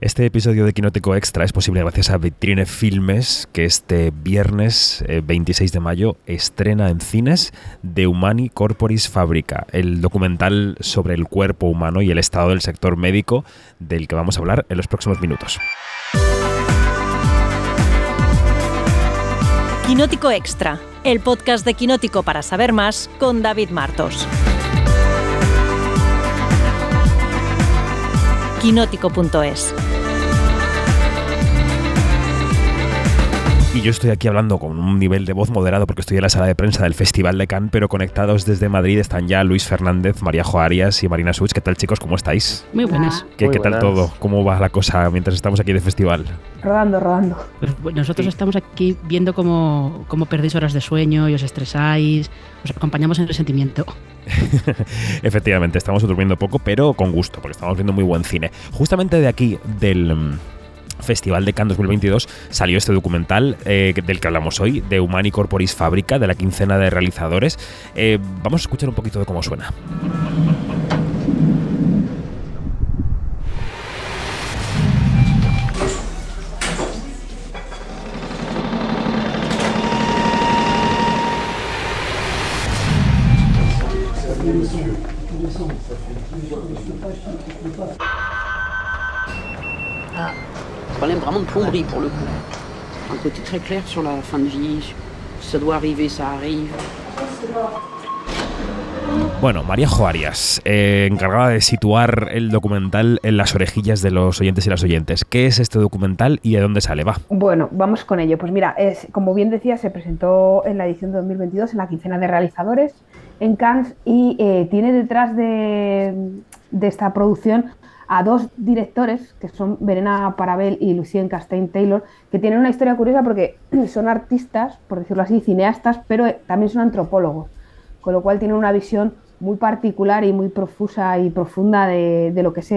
Este episodio de Quinótico Extra es posible gracias a Vitrine Filmes, que este viernes 26 eh, de mayo estrena en cines The Humani Corporis Fabrica, el documental sobre el cuerpo humano y el estado del sector médico del que vamos a hablar en los próximos minutos. Quinótico Extra, el podcast de Quinótico para saber más con David Martos. quinótico.es Y yo estoy aquí hablando con un nivel de voz moderado porque estoy en la sala de prensa del Festival de Cannes, pero conectados desde Madrid están ya Luis Fernández, María Jo Arias y Marina Such. ¿Qué tal chicos? ¿Cómo estáis? Muy buenas. ¿Qué, tal todo? ¿Cómo va la cosa mientras estamos aquí de festival? Rodando, rodando. Pues, nosotros estamos aquí viendo cómo, cómo perdéis horas de sueño y os estresáis, os acompañamos en el sentimiento. Efectivamente, estamos durmiendo poco, pero con gusto, porque estamos viendo muy buen cine. Justamente de aquí, del Festival de Cannes 2022 salió este documental eh, del que hablamos hoy, de Humani Corporis Fábrica, de la quincena de realizadores. Eh, vamos a escuchar un poquito de cómo suena. Problème vraiment de plomberie pour le coup. Un côté très clair sur la fin de vie. Si ça doit arriver, ça arrive. Bueno, María Joarias, eh, encargada de situar el documental en las orejillas de los oyentes y las oyentes. ¿Qué es este documental y de dónde sale? Va. Bueno, vamos con ello. Pues mira, es, como bien decía, se presentó en la edición de 2022 en la quincena de realizadores en Cannes y eh, tiene detrás de, de esta producción a dos directores, que son Verena Parabel y Lucien Castain Taylor, que tienen una historia curiosa porque son artistas, por decirlo así, cineastas, pero también son antropólogos, con lo cual tienen una visión muy particular y muy profusa y profunda de, lo que es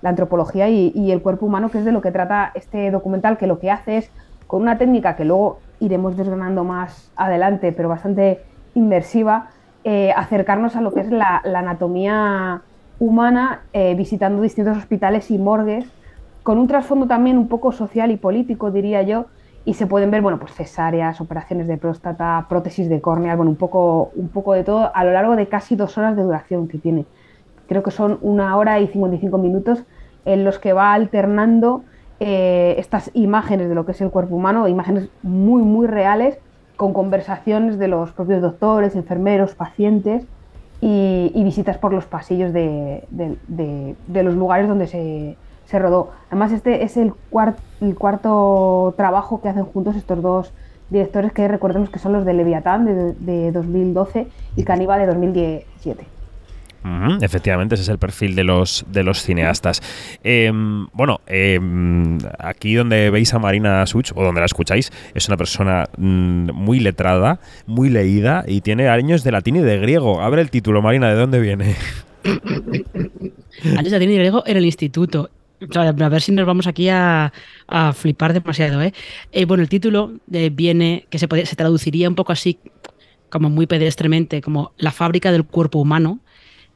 la antropología y, el cuerpo humano, que es de lo que trata este documental, que lo que hace es, con una técnica que luego iremos desgranando más adelante, pero bastante inmersiva, eh, acercarnos a lo que es la anatomía humana eh, visitando distintos hospitales y morgues, con un trasfondo también un poco social y político, diría yo, y se pueden ver, bueno, pues cesáreas, operaciones de próstata, prótesis de córnea, bueno, un poco, un poco de todo a lo largo de casi dos horas de duración que tiene. Creo que son una hora y 55 minutos en los que va alternando eh, estas imágenes de lo que es el cuerpo humano, imágenes muy, muy reales, con conversaciones de los propios doctores, enfermeros, pacientes, y, visitas por los pasillos de, los lugares donde se, rodó. Además, este es el, el, cuarto trabajo que hacen juntos estos dos directores que recordemos que son los de Leviatán de, de 2012 y Caníbal de 2017 efectivamente, ese es el perfil de los, de los cineastas. Em, bueno, em, aquí donde veis a Marina Such, o donde la escucháis, es una persona mm, muy letrada, muy leída y tiene años de latín y de griego. Abre el título, Marina, ¿de dónde viene? años de latín y griego en el instituto. a ver si nos vamos aquí a, flipar demasiado. ¿eh? ¿eh? bueno, el título eh, viene, que se, se traduciría un poco así, como muy pedestremente, como la fábrica del cuerpo humano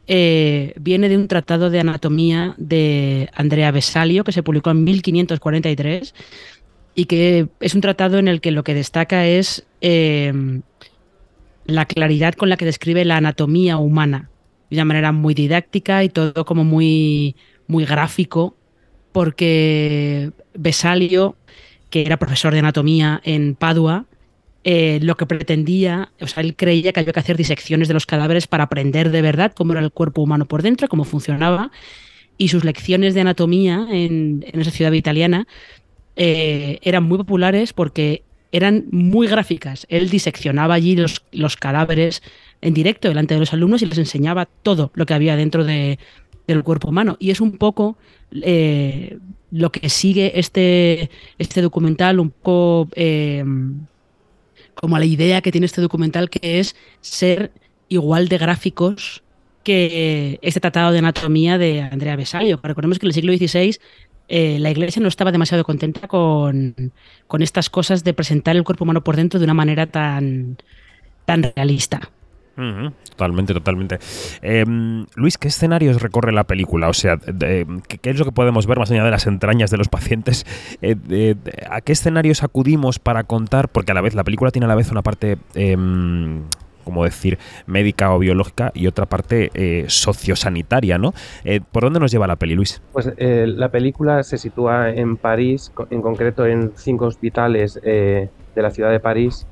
eh, viene de un tratado de anatomía de Andrea Vesalio que se publicó en 1543 y que es un tratado en el que lo que destaca es em, la claridad con la que describe la anatomía humana de una manera muy didáctica y todo como muy, muy gráfico, porque Vesalio, que era profesor de anatomía en Padua, eh, lo que pretendía, o sea, él creía que había que hacer disecciones de los cadáveres para aprender de verdad cómo era el cuerpo humano por dentro, cómo funcionaba, y sus lecciones de anatomía en, esa ciudad italiana eh, eran muy populares porque eran muy gráficas. Él diseccionaba allí los, los, cadáveres en directo delante de los alumnos y les enseñaba todo lo que había dentro de, del cuerpo humano. Y es un poco eh, lo que sigue este, este documental, un poco como la idea que tiene este documental, que es ser igual de gráficos que este tratado de anatomía de Andrea Besallo. Recordemos que en el siglo XVI eh, la Iglesia no estaba demasiado contenta con, estas cosas de presentar el cuerpo humano por dentro de una manera tan, tan realista. Totalmente, totalmente. Em, Luis, ¿qué escenarios recorre la película? O sea, ¿qué, es lo que podemos ver más allá de las entrañas de los pacientes? Eh, ¿A qué escenarios acudimos para contar? Porque a la vez la película tiene a la vez una parte em, como decir, médica o biológica y otra parte eh, sociosanitaria, ¿no? Eh, ¿Por dónde nos lleva la peli, Luis? Pues eh, la película se sitúa en París, en concreto en cinco hospitales de la ciudad de París.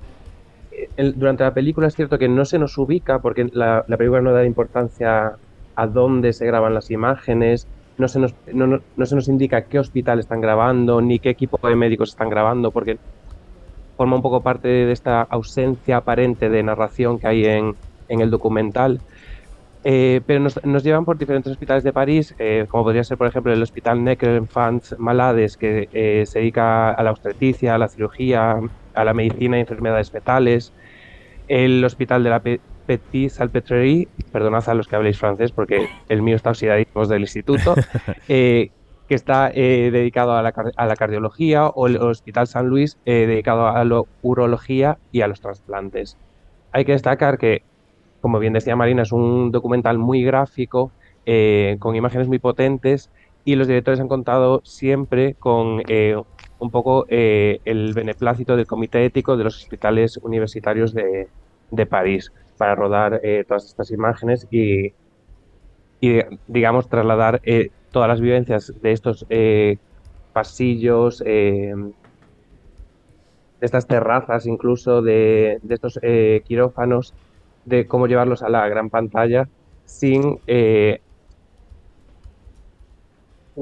Durante la película es cierto que no se nos ubica, porque la, película no da importancia a dónde se graban las imágenes, no se, nos, no, no se nos indica qué hospital están grabando, ni qué equipo de médicos están grabando, porque forma un poco parte de esta ausencia aparente de narración que hay en, el documental. Eh, pero nos, llevan por diferentes hospitales de París, eh, como podría ser, por ejemplo, el Hospital Necker Enfants Malades, que eh, se dedica a la obstetricia, a la cirugía, a la medicina y enfermedades fetales, el Hospital de la Petit Salpêtrière, perdonad a los que habléis francés porque el mío está oxidadísimo del instituto, que está eh, dedicado a la, a la, cardiología, o el Hospital San Luis eh, dedicado a la urología y a los trasplantes. Hay que destacar que, como bien decía Marina, es un documental muy gráfico, eh, con imágenes muy potentes, y los directores han contado siempre con un poco el beneplácito del Comité Ético de los Hospitales Universitarios de, de París para rodar todas estas imágenes y, y digamos, trasladar todas las vivencias de estos eh, pasillos, eh, de estas terrazas incluso, de, estos eh, quirófanos, de cómo llevarlos a la gran pantalla sin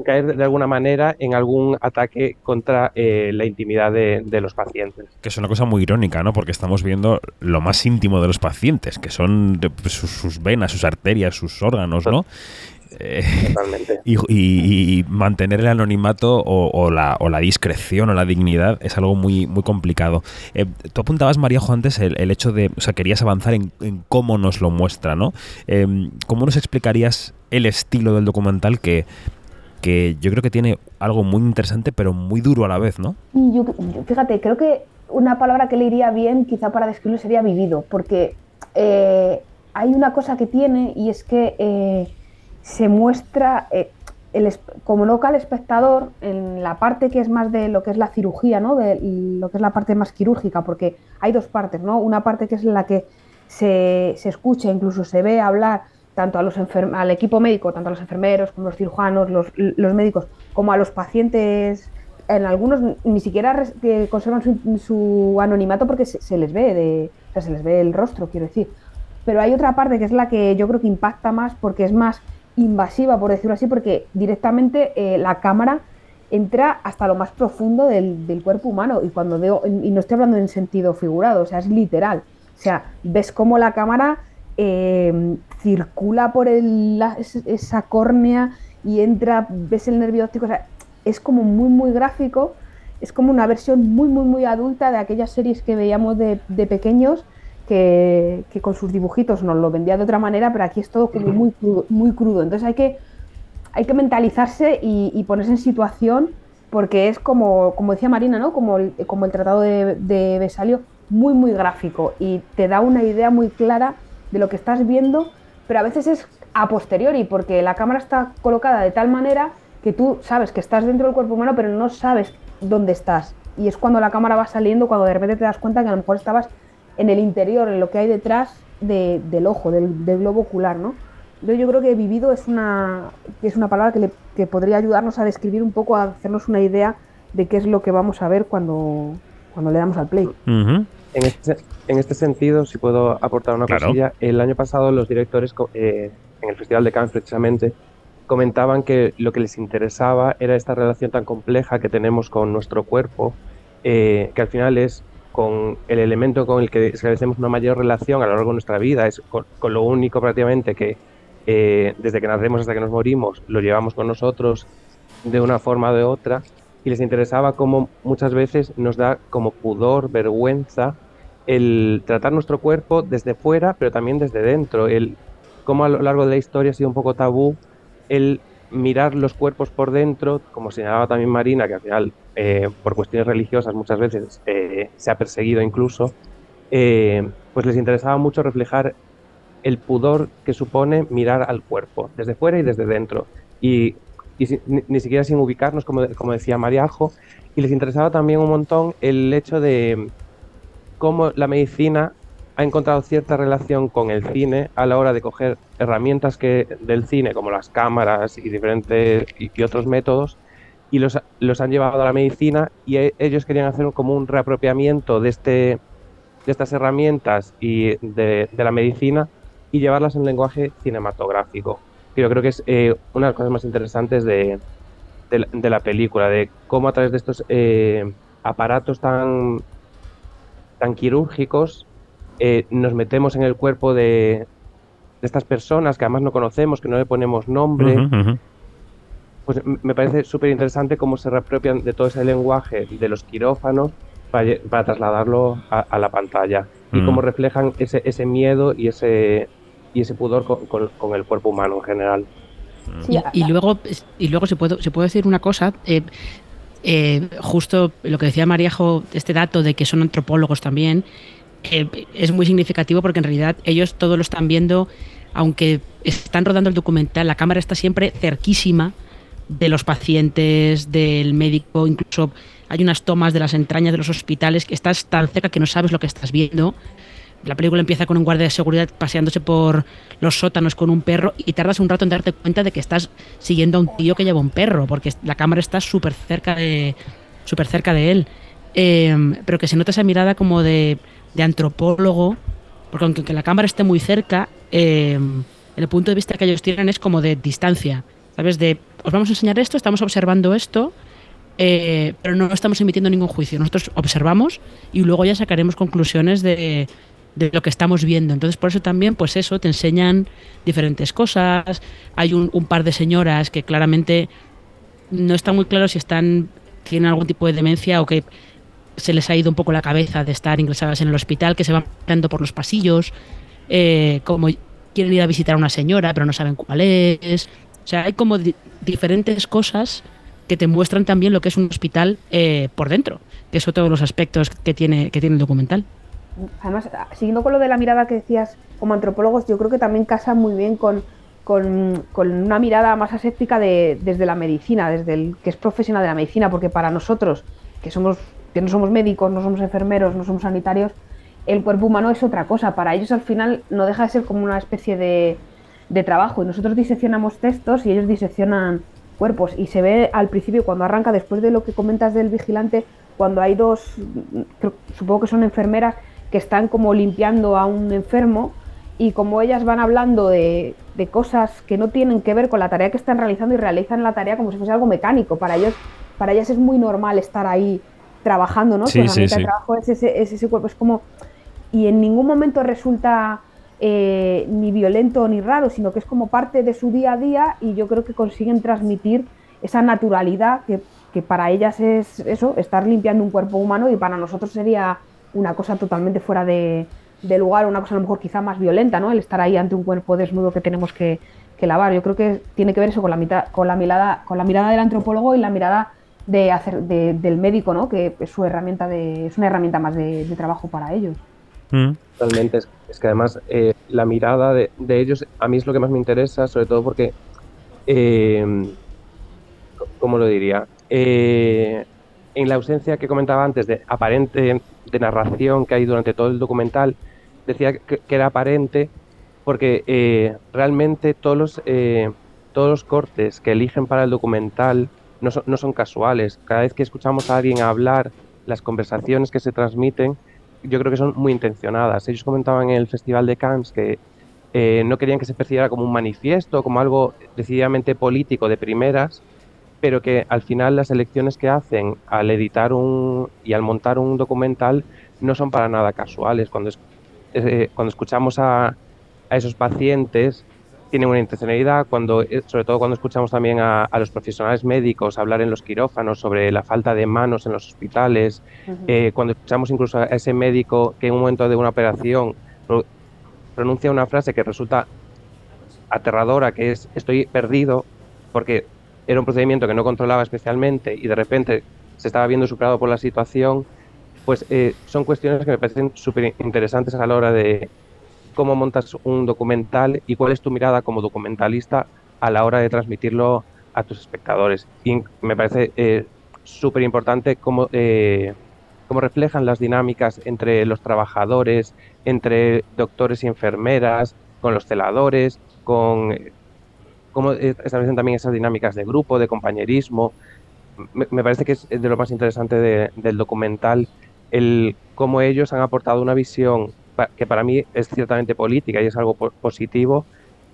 caer de alguna manera en algún ataque contra la intimidad de, los pacientes. Que es una cosa muy irónica, ¿no? Porque estamos viendo lo más íntimo de los pacientes, que son pues, sus, venas, sus arterias, sus órganos, ¿no? Eh, y, mantener el anonimato o, la, discreción o la dignidad es algo muy, muy complicado. Eh, tú apuntabas, Maríajo, antes el, hecho de, o sea, querías avanzar en, cómo nos lo muestra, ¿no? ¿Cómo nos explicarías el estilo del documental que, que yo creo que tiene algo muy interesante pero muy duro a la vez, ¿no? fíjate, creo que una palabra que le iría bien quizá para describirlo sería vivido, porque eh, hay una cosa que tiene y es que se muestra eh, el, como local espectador en la parte que es más de lo que es la cirugía, ¿no? de lo que es la parte más quirúrgica, porque hay dos partes, ¿no? una parte que es la que se, se escucha, incluso se ve hablar tanto a los al equipo médico, tanto a los enfermeros como los cirujanos, los, los médicos, como a los pacientes en algunos ni siquiera conservan su, anonimato porque se, les ve de, o sea, se les ve el rostro, quiero decir. Pero hay otra parte que es la que yo creo que impacta más porque es más invasiva, por decirlo así, porque directamente eh, la cámara entra hasta lo más profundo del, cuerpo humano. Y cuando veo, y no estoy hablando en sentido figurado, o sea, es literal. O sea, ves cómo la cámara em, circula por esa córnea y entra, ves el nervio óptico, o sea, es como muy, muy gráfico. Es como una versión muy, muy, muy adulta de aquellas series que veíamos de, de pequeños que, con sus dibujitos nos lo vendía de otra manera, pero aquí es todo como muy crudo. Muy crudo. Entonces hay que, hay que mentalizarse y, ponerse en situación porque es como, como decía Marina, ¿no? como, el, como el tratado de, de Besalio, muy, muy gráfico y te da una idea muy clara de lo que estás viendo, pero a veces es a posteriori porque la cámara está colocada de tal manera que tú sabes que estás dentro del cuerpo humano, pero no sabes dónde estás. Y es cuando la cámara va saliendo, cuando de repente te das cuenta que a lo mejor estabas en el interior, en lo que hay detrás del ojo, del, globo ocular, ¿no? yo creo que vivido es una, es una palabra que, que, podría ayudarnos a describir un poco, a hacernos una idea de qué es lo que vamos a ver cuando, cuando le damos al play. En, este, en, este, sentido, si puedo aportar una cosilla, el año pasado los directores eh, en el Festival de Cannes precisamente comentaban que lo que les interesaba era esta relación tan compleja que tenemos con nuestro cuerpo, eh, que al final es con el elemento con el que establecemos una mayor relación a lo largo de nuestra vida, es con, lo único prácticamente que eh, desde que nacemos hasta que nos morimos lo llevamos con nosotros de una forma o de otra, y les interesaba cómo muchas veces nos da como pudor, vergüenza, el tratar nuestro cuerpo desde fuera, pero también desde dentro, el cómo a lo largo de la historia ha sido un poco tabú el mirar los cuerpos por dentro, como señalaba también Marina, que al final, eh, por cuestiones religiosas muchas veces eh, se ha perseguido incluso, eh, pues les interesaba mucho reflejar el pudor que supone mirar al cuerpo, desde fuera y desde dentro. Y, ni, siquiera sin ubicarnos, como, como decía Mariajo, y les interesaba también un montón el hecho de cómo la medicina ha encontrado cierta relación con el cine a la hora de coger herramientas que, del cine, como las cámaras y diferentes y, otros métodos, y los, los, han llevado a la medicina y e, ellos querían hacer como un reapropiamiento de, este, de estas herramientas y de, de la medicina y llevarlas en lenguaje cinematográfico. Yo creo que es eh, una de las cosas más interesantes de, de, la película, de cómo a través de estos eh, aparatos tan, tan quirúrgicos eh, nos metemos en el cuerpo de, estas personas que además no conocemos, que no le ponemos nombre. Pues me parece súper interesante cómo se reapropian de todo ese lenguaje de los quirófanos para, trasladarlo a, la pantalla y cómo mm. reflejan ese, ese miedo y ese, y ese pudor con, el cuerpo humano en general. y, luego, y luego se puede, se puede decir una cosa. Eh, eh, justo lo que decía Mariajo, este dato de que son antropólogos también, es muy significativo porque en realidad ellos todo lo están viendo, aunque están rodando el documental, la cámara está siempre cerquísima de los pacientes, del médico, incluso hay unas tomas de las entrañas de los hospitales que estás tan cerca que no sabes lo que estás viendo. La película empieza con un guardia de seguridad paseándose por los sótanos con un perro y tardas un rato en darte cuenta de que estás siguiendo a un tío que lleva un perro, porque la cámara está súper cerca de súper cerca de él. Em, pero que se nota esa mirada como de de antropólogo, porque aunque la cámara esté muy cerca, eh, el punto de vista que ellos tienen es como de distancia, ¿sabes? De, os vamos a enseñar esto, estamos observando esto, eh, pero no estamos emitiendo ningún juicio. Nosotros observamos y luego ya sacaremos conclusiones de, de lo que estamos viendo. Entonces, por eso también, pues eso, te enseñan diferentes cosas. Hay un, par de señoras que claramente no está muy claro si están tienen algún tipo de demencia o que se les ha ido un poco la cabeza de estar ingresadas en el hospital, que se van dando por los pasillos, eh, como quieren ir a visitar a una señora, pero no saben cuál es. O sea, hay como diferentes cosas que te muestran también lo que es un hospital eh, por dentro, que son todos los aspectos que tiene, que tiene el documental. Además, siguiendo con lo de la mirada que decías como antropólogos, yo creo que también casa muy bien con, con, una mirada más aséptica de, desde la medicina, desde el que es profesional de la medicina, porque para nosotros, que somos que no somos médicos, no somos enfermeros, no somos sanitarios, el cuerpo humano es otra cosa. Para ellos al final no deja de ser como una especie de, trabajo y nosotros diseccionamos textos y ellos diseccionan cuerpos y se ve al principio cuando arranca, después de lo que comentas del vigilante, cuando hay dos, supongo que son enfermeras, que están como limpiando a un enfermo y como ellas van hablando de, de, cosas que no tienen que ver con la tarea que están realizando y realizan la tarea como si fuese algo mecánico. Para ellos, para ellas es muy normal estar ahí trabajando, ¿no? Sí, sí, sí. trabajo es ese, es ese, cuerpo, es como... Y en ningún momento resulta eh, ni violento ni raro, sino que es como parte de su día a día y yo creo que consiguen transmitir esa naturalidad que, que para ellas es eso, estar limpiando un cuerpo humano y para nosotros sería una cosa totalmente fuera de, de lugar, una cosa a lo mejor quizá más violenta, ¿no? El estar ahí ante un cuerpo desnudo que tenemos que, que lavar. Yo creo que tiene que ver eso con la, mitad, con la mirada, con la mirada del antropólogo y la mirada de hacer del médico, ¿no? Que es su herramienta de, es una herramienta más de, trabajo para ellos. Mm. Totalmente, es, que además eh, la mirada de, ellos a mí es lo que más me interesa, sobre todo porque, eh, ¿cómo lo diría? Eh, en la ausencia que comentaba antes de aparente de narración que hay durante todo el documental, decía que, era aparente porque eh, realmente todos los, todos los cortes que eligen para el documental no son, casuales. Cada vez que escuchamos a alguien hablar, las conversaciones que se transmiten, yo creo que son muy intencionadas. Ellos comentaban en el Festival de Cannes que eh, no querían que se percibiera como un manifiesto, como algo decididamente político de primeras, pero que al final las elecciones que hacen al editar un y al montar un documental no son para nada casuales. Cuando, eh, cuando escuchamos a, a esos pacientes, tienen una intencionalidad, cuando, eh, sobre todo cuando escuchamos también a, los profesionales médicos hablar en los quirófanos sobre la falta de manos en los hospitales, eh, cuando escuchamos incluso a ese médico que en un momento de una operación pronuncia una frase que resulta aterradora, que es estoy perdido, porque era un procedimiento que no controlaba especialmente y de repente se estaba viendo superado por la situación, pues eh, son cuestiones que me parecen súper interesantes a la hora de, cómo montas un documental y cuál es tu mirada como documentalista a la hora de transmitirlo a tus espectadores. Y me parece eh, súper importante cómo, eh, cómo reflejan las dinámicas entre los trabajadores, entre doctores y enfermeras, con los celadores, con cómo establecen también esas dinámicas de grupo, de compañerismo. Me, parece que es de lo más interesante del documental el cómo ellos han aportado una visión que para mí es ciertamente política y es algo positivo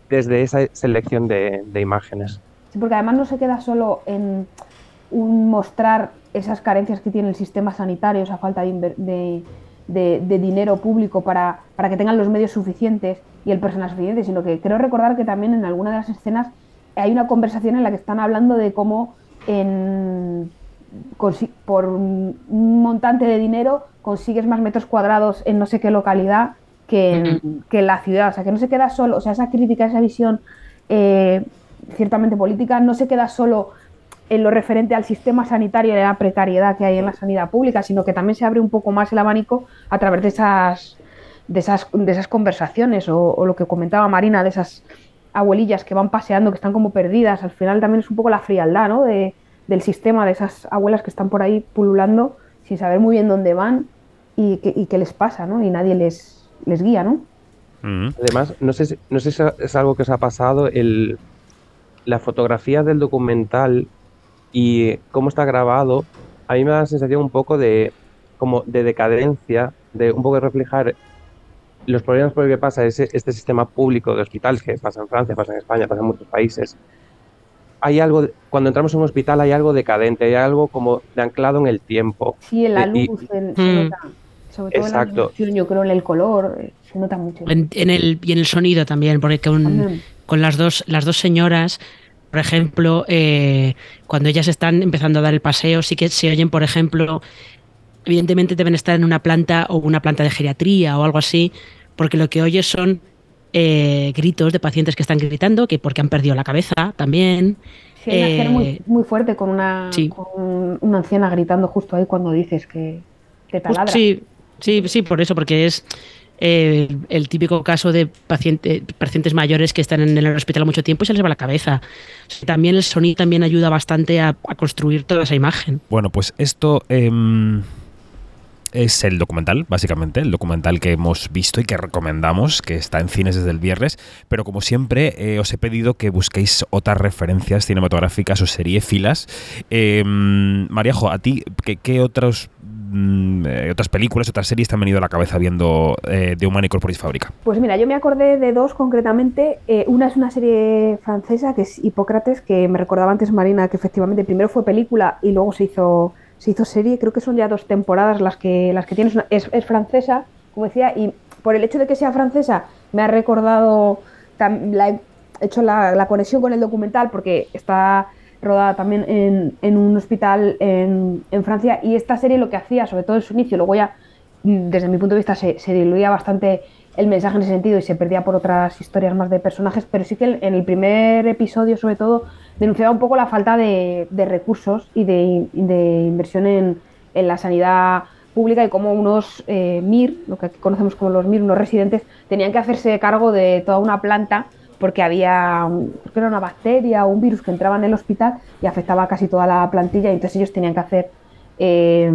desde esa selección de, imágenes. Sí, porque además no se queda solo en un mostrar esas carencias que tiene el sistema sanitario, esa falta de, de, dinero público para, para, que tengan los medios suficientes y el personal suficiente, sino que creo recordar que también en alguna de las escenas hay una conversación en la que están hablando de cómo en, por un montante de dinero consigues más metros cuadrados en no sé qué localidad que en, que la ciudad. O sea, que no se queda solo, o sea, esa crítica, esa visión eh, ciertamente política no se queda solo en lo referente al sistema sanitario y a la precariedad que hay en la sanidad pública, sino que también se abre un poco más el abanico a través de esas, de esas, de esas conversaciones o, o lo que comentaba Marina, de esas abuelillas que van paseando, que están como perdidas. Al final también es un poco la frialdad ¿no? de, del sistema, de esas abuelas que están por ahí pululando sin saber muy bien dónde van y, qué les pasa, ¿no? Y nadie les, les guía, ¿no? Además, no sé, si, no sé si es algo que os ha pasado, el, la fotografía del documental y cómo está grabado, a mí me da la sensación un poco de como de decadencia, de un poco de reflejar los problemas por los que pasa ese, este sistema público de hospitales, que pasa en Francia, pasa en España, pasa en muchos países. Hay algo, cuando entramos en un hospital hay algo decadente, hay algo como de anclado en el tiempo. Sí, en la luz, en, se mm. nota. Sobre todo Exacto. en la yo creo en el color, eh, se nota mucho. En, el, y en el sonido también, porque con, con las, dos, las dos señoras por ejemplo, eh, cuando ellas están empezando a dar el paseo, sí que se oyen, por ejemplo, evidentemente deben estar en una planta o una planta de geriatría o algo así, porque lo que oyes son eh, gritos de pacientes que están gritando, que porque han perdido la cabeza también. Sí, hay una eh, muy fuerte con una, una anciana gritando justo ahí cuando dices que te taladra. Sí, sí, sí, por eso, porque es eh, el típico caso de paciente, pacientes mayores que están en el hospital mucho tiempo y se les va la cabeza. También el sonido también ayuda bastante a, construir toda esa imagen. Bueno, pues esto... Em, es el documental, básicamente, el documental que hemos visto y que recomendamos, que está en cines desde el viernes, pero como siempre eh, os he pedido que busquéis otras referencias cinematográficas o filas Eh, Mariajo, a ti, ¿qué, otros mm, eh, otras películas, otras series te han venido a la cabeza viendo eh, de Human y Fábrica? Pues mira, yo me acordé de dos concretamente. una es una serie francesa que es Hipócrates, que me recordaba antes Marina, que efectivamente primero fue película y luego se hizo se hizo serie, creo que son ya dos temporadas las que, las que tienes. Es, francesa, como decía, y por el hecho de que sea francesa, me ha recordado, la, he hecho la, conexión con el documental porque está rodada también en, en un hospital en, en, Francia y esta serie lo que hacía, sobre todo en su inicio, luego ya desde mi punto de vista se diluía bastante el mensaje en ese sentido y se perdía por otras historias más de personajes, pero sí que en el primer episodio sobre todo denunciaba un poco la falta de, recursos y de, inversión en, la sanidad pública y cómo unos eh, MIR, lo que conocemos como los MIR, unos residentes, tenían que hacerse cargo de toda una planta porque había era una bacteria o un virus que entraba en el hospital y afectaba a casi toda la plantilla y entonces ellos tenían que hacer eh,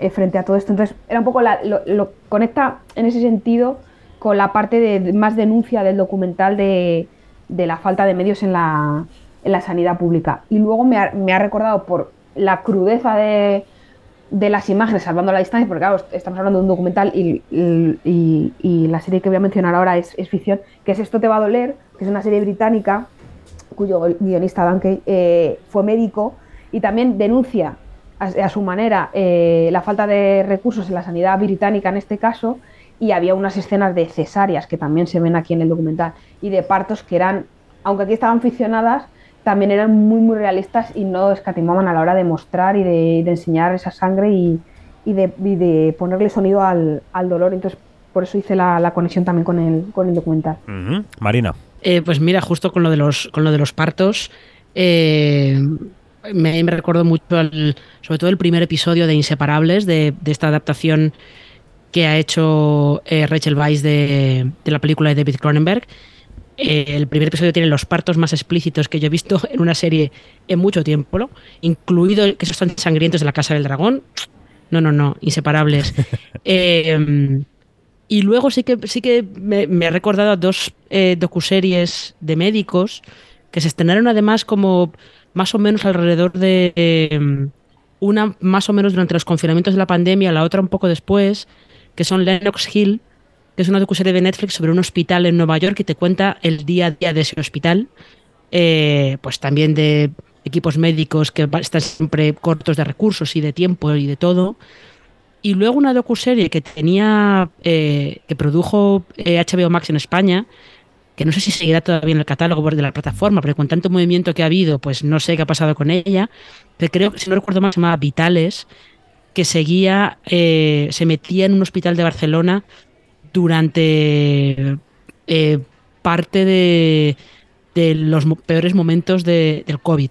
eh, frente a todo esto. Entonces era un poco lo, conecta en ese sentido con la parte de más denuncia del documental de la falta de medios en la, en la sanidad pública. Y luego me ha, recordado por la crudeza de, las imágenes, salvando la distancia, porque estamos hablando de un documental y, la serie que voy a mencionar ahora es, ficción, que es Esto te va a doler, que es una serie británica cuyo guionista Danke eh, fue médico y también denuncia a, su manera eh, la falta de recursos en la sanidad británica en este caso y había unas escenas de cesáreas que también se ven aquí en el documental y de partos que eran, aunque aquí estaban ficcionadas, también eran muy, muy realistas y no escatimaban a la hora de mostrar y de, enseñar esa sangre y, de, ponerle sonido al, dolor. Entonces, por eso hice la, conexión también con el, con el documental. Marina. Eh, pues mira, justo con lo de los, con lo de los partos, eh, me, recuerdo mucho, sobre todo el primer episodio de Inseparables, de, esta adaptación que ha hecho eh, Rachel Weisz de, la película de David Cronenberg. Eh, el primer episodio tiene los partos más explícitos que yo he visto en una serie en mucho tiempo, ¿no? incluido que esos son sangrientos de la Casa del Dragón. No, no, no, inseparables. eh, y luego sí que, sí que me, ha recordado a dos eh, docuseries de médicos que se estrenaron además como más o menos alrededor de em, una más o menos durante los confinamientos de la pandemia, la otra un poco después, que son Lennox Hill, que es una docuserie de Netflix sobre un hospital en Nueva York que te cuenta el día a día de ese hospital, eh, pues también de equipos médicos que están siempre cortos de recursos y de tiempo y de todo. Y luego una docuserie que tenía, eh, que produjo HBO eh, Max en España, que no sé si seguirá todavía en el catálogo de la plataforma, pero con tanto movimiento que ha habido, pues no sé qué ha pasado con ella. Pero creo que, si no recuerdo mal, se llamaba Vitales, que seguía, se metía en un hospital de Barcelona durante parte de, los peores momentos del COVID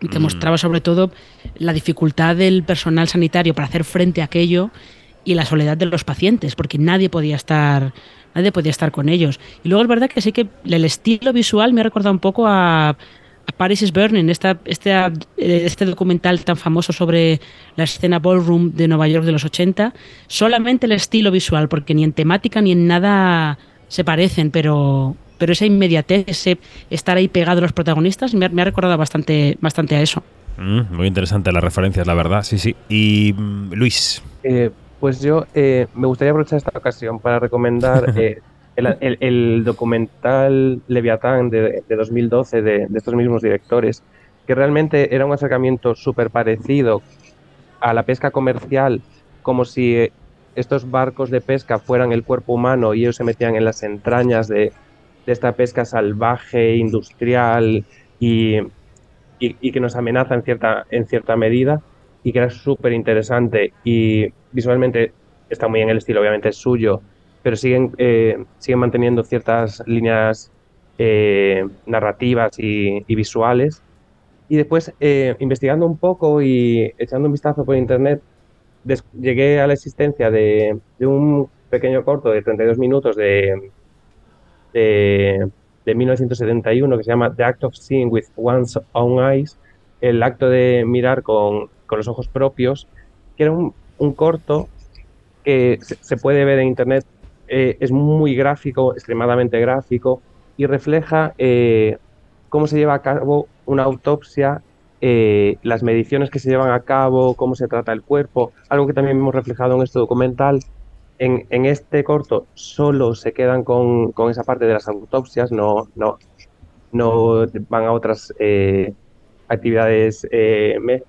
que mm. mostraba sobre todo la dificultad del personal sanitario para hacer frente a aquello y la soledad de los pacientes, porque nadie podía estar nadie podía estar con ellos. Y luego es verdad que sí que el estilo visual me ha recordado un poco a, Paris is Burning, esta, este, este documental tan famoso sobre la escena ballroom de Nueva York de los 80. Solamente el estilo visual, porque ni en temática ni en nada se parecen, pero, pero esa inmediatez, ese estar ahí pegado a los protagonistas, me ha, recordado bastante, bastante a eso. Mm, muy interesante las referencias, la verdad, sí, sí. Y mm, Luis. Eh, pues yo eh, me gustaría aprovechar esta ocasión para recomendar eh, el, documental Leviatán de, 2012 de, de, estos mismos directores, que realmente era un acercamiento súper parecido a la pesca comercial, como si estos barcos de pesca fueran el cuerpo humano y ellos se metían en las entrañas de, de esta pesca salvaje, industrial y, y, que nos amenaza en cierta, en cierta medida y que era súper interesante y visualmente está muy en el estilo, obviamente suyo, pero siguen, eh, siguen manteniendo ciertas líneas eh, narrativas y, visuales. Y después, eh, investigando un poco y echando un vistazo por internet, llegué a la existencia de, de, un pequeño corto de 32 minutos de, de, 1971 que se llama The Act of Seeing with One's Own Eyes, el acto de mirar con, con los ojos propios, que era un, un corto que se, puede ver en internet, eh, es muy gráfico, extremadamente gráfico, y refleja eh, cómo se lleva a cabo una autopsia, eh, las mediciones que se llevan a cabo, cómo se trata el cuerpo, algo que también hemos reflejado en este documental, en, este corto solo se quedan con, esa parte de las autopsias, no, no, no van a otras actividades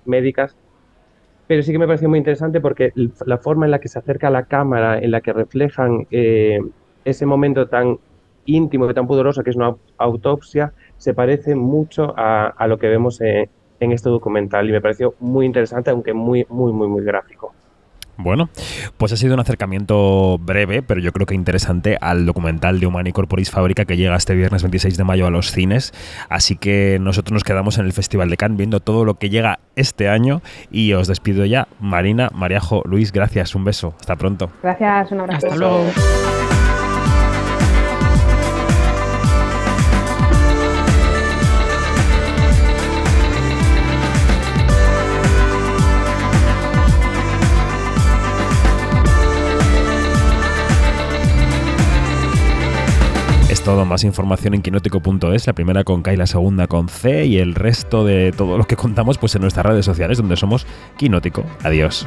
médicas. Pero sí que me pareció muy interesante porque la forma en la que se acerca la cámara, en la que reflejan eh, ese momento tan íntimo y tan poderoso que es una autopsia, se parece mucho a, a lo que vemos en, en este documental y me pareció muy interesante, aunque muy, muy, muy, muy gráfico. Bueno, pues ha sido un acercamiento breve, pero yo creo que interesante al documental de Humani Corporis Fábrica que llega este viernes 26 de mayo a los cines. Así que nosotros nos quedamos en el Festival de Cannes viendo todo lo que llega este año y os despido ya. Marina, Mariajo, Luis, gracias, un beso. Hasta pronto. Gracias, un abrazo. Hasta luego. Todo. Más información en quinótico.es, la primera con K y la segunda con C y el resto de todo lo que contamos pues en nuestras redes sociales donde somos Quinótico. Adiós.